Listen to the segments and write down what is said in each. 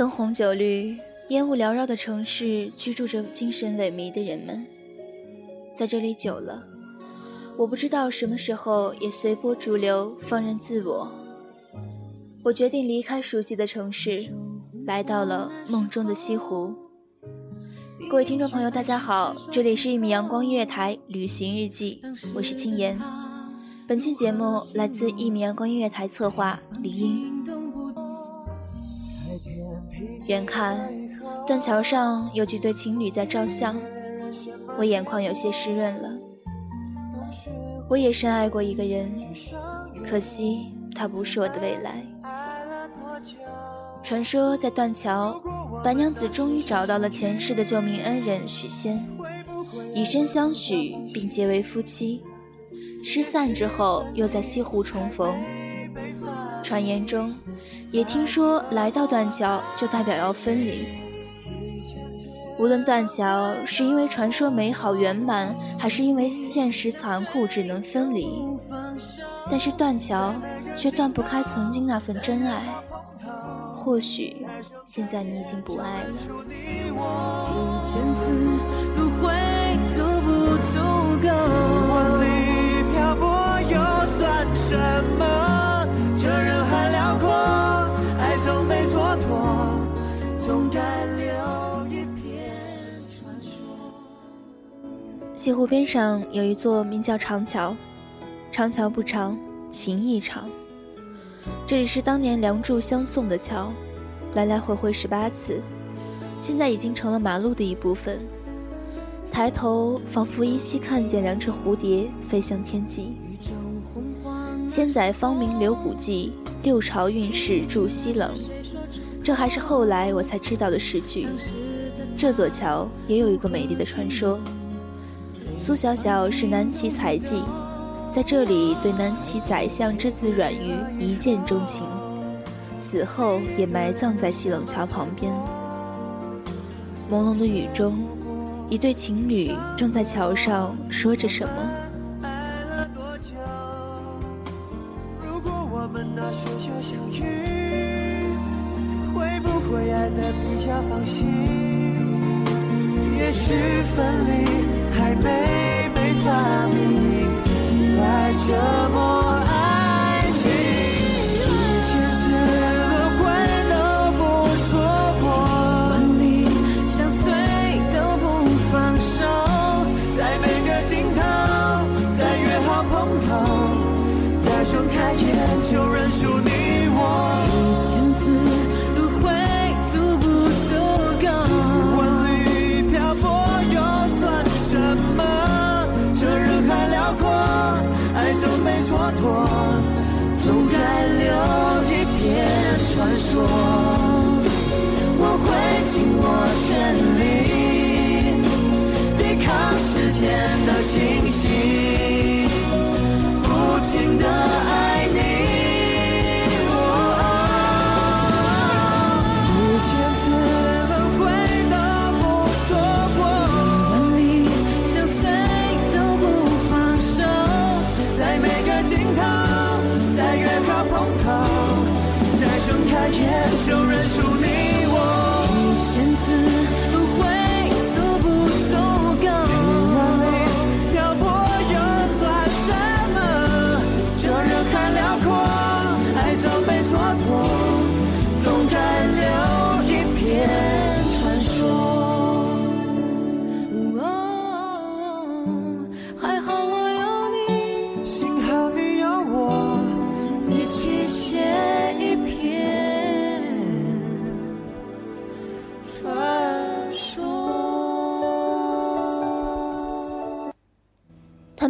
灯红酒绿、烟雾缭绕的城市，居住着精神萎靡的人们。在这里久了，我不知道什么时候也随波逐流，放任自我。我决定离开熟悉的城市，来到了梦中的西湖。各位听众朋友，大家好，这里是一米阳光音乐台旅行日记，我是青岩。本期节目来自一米阳光音乐台策划李英。远看，断桥上有几对情侣在照相，我眼眶有些湿润了。我也深爱过一个人，可惜他不是我的未来。传说在断桥，白娘子终于找到了前世的救命恩人许仙，以身相许并结为夫妻。失散之后，又在西湖重逢。传言中，也听说来到断桥就代表要分离。无论断桥是因为传说美好圆满，还是因为现实残酷只能分离，但是断桥却断不开曾经那份真爱。或许现在你已经不爱了。这西湖边上有一座名叫长桥，长桥不长，情意长。这里是当年梁祝相送的桥，来来回回十八次，现在已经成了马路的一部分。抬头，仿佛依稀看见两只蝴蝶飞向天际。千载芳名留古迹，六朝韵事驻西冷。这还是后来我才知道的诗句。这座桥也有一个美丽的传说。苏小小是南齐才妓，在这里对南齐宰相之子阮瑜一见钟情，死后也埋葬在西冷桥旁边。朦胧的雨中，一对情侣正在桥上说着什么。时就相遇，会不会爱得比较放心？也许分离还没被发明，来折磨爱情。一千次轮回都不错过，你相随都不放手，在每个尽头，在约好碰头，在睁开眼就认输你我。总该留一片传说，我会尽我全力抵抗时间的侵袭，就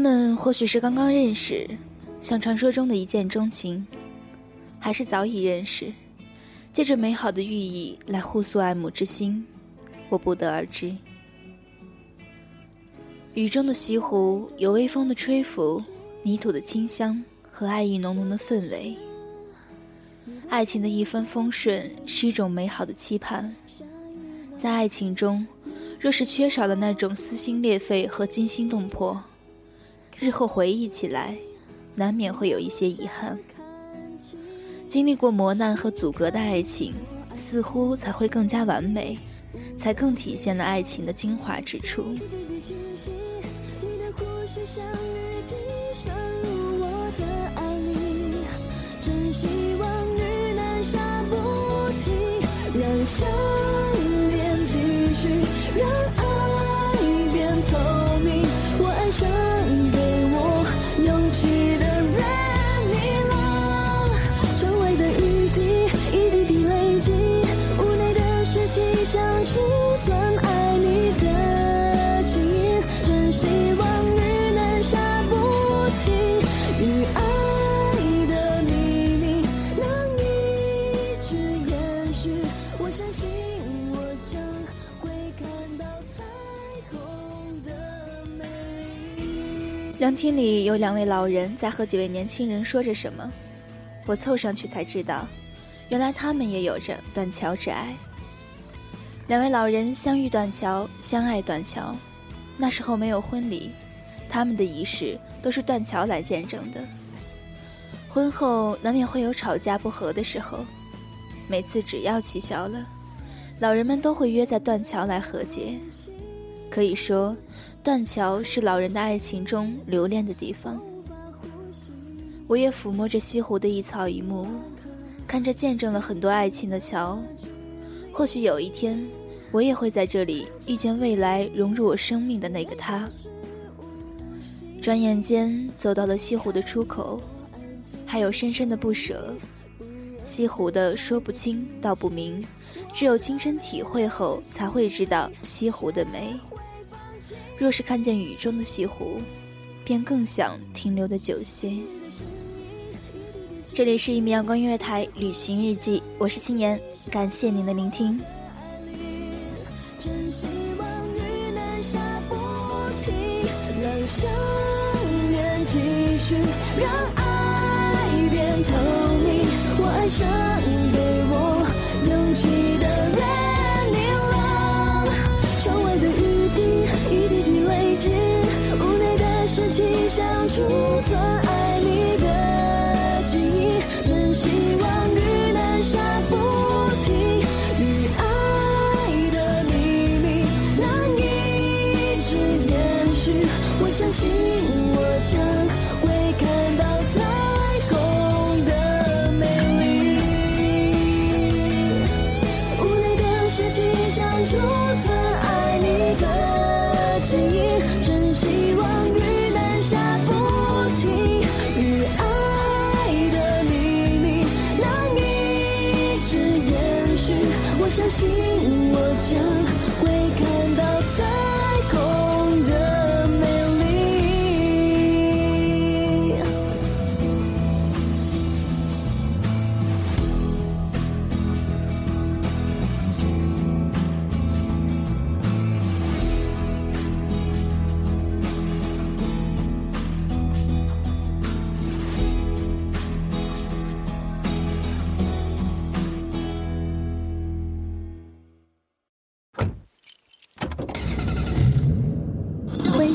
他们或许是刚刚认识，像传说中的一见钟情，还是早已认识，借着美好的寓意来互诉爱慕之心，我不得而知。雨中的西湖有微风的吹拂，泥土的清香和爱意浓浓的氛围。爱情的一帆风顺是一种美好的期盼，在爱情中，若是缺少了那种撕心裂肺和惊心动魄，日后回忆起来，难免会有一些遗憾。经历过磨难和阻隔的爱情，似乎才会更加完美，才更体现了爱情的精华之处。真希望雨能下不停，让想凉亭里有两位老人在和几位年轻人说着什么，我凑上去才知道，原来他们也有着断桥之爱。两位老人相遇断桥，相爱断桥，那时候没有婚礼，他们的仪式都是断桥来见证的。婚后难免会有吵架不和的时候，每次只要气消了，老人们都会约在断桥来和解。可以说，断桥是老人的爱情中留恋的地方。我也抚摸着西湖的一草一木，看着见证了很多爱情的桥。或许有一天，我也会在这里遇见未来融入我生命的那个他。转眼间走到了西湖的出口，还有深深的不舍。西湖的说不清道不明，只有亲身体会后才会知道西湖的美。若是看见雨中的西湖，便更想停留的久些。这里是一米阳光音乐台旅行日记，我是青年，感谢您的聆听。真希望雨能下不停，让想念继续，让爱变透明。我爱上给我勇气的人，你了。窗外的雨滴一滴滴累积，屋内的湿气像储存爱你的记忆。真希望雨记忆，真希望雨能下不停，与爱的秘密能一直延续。我相信我将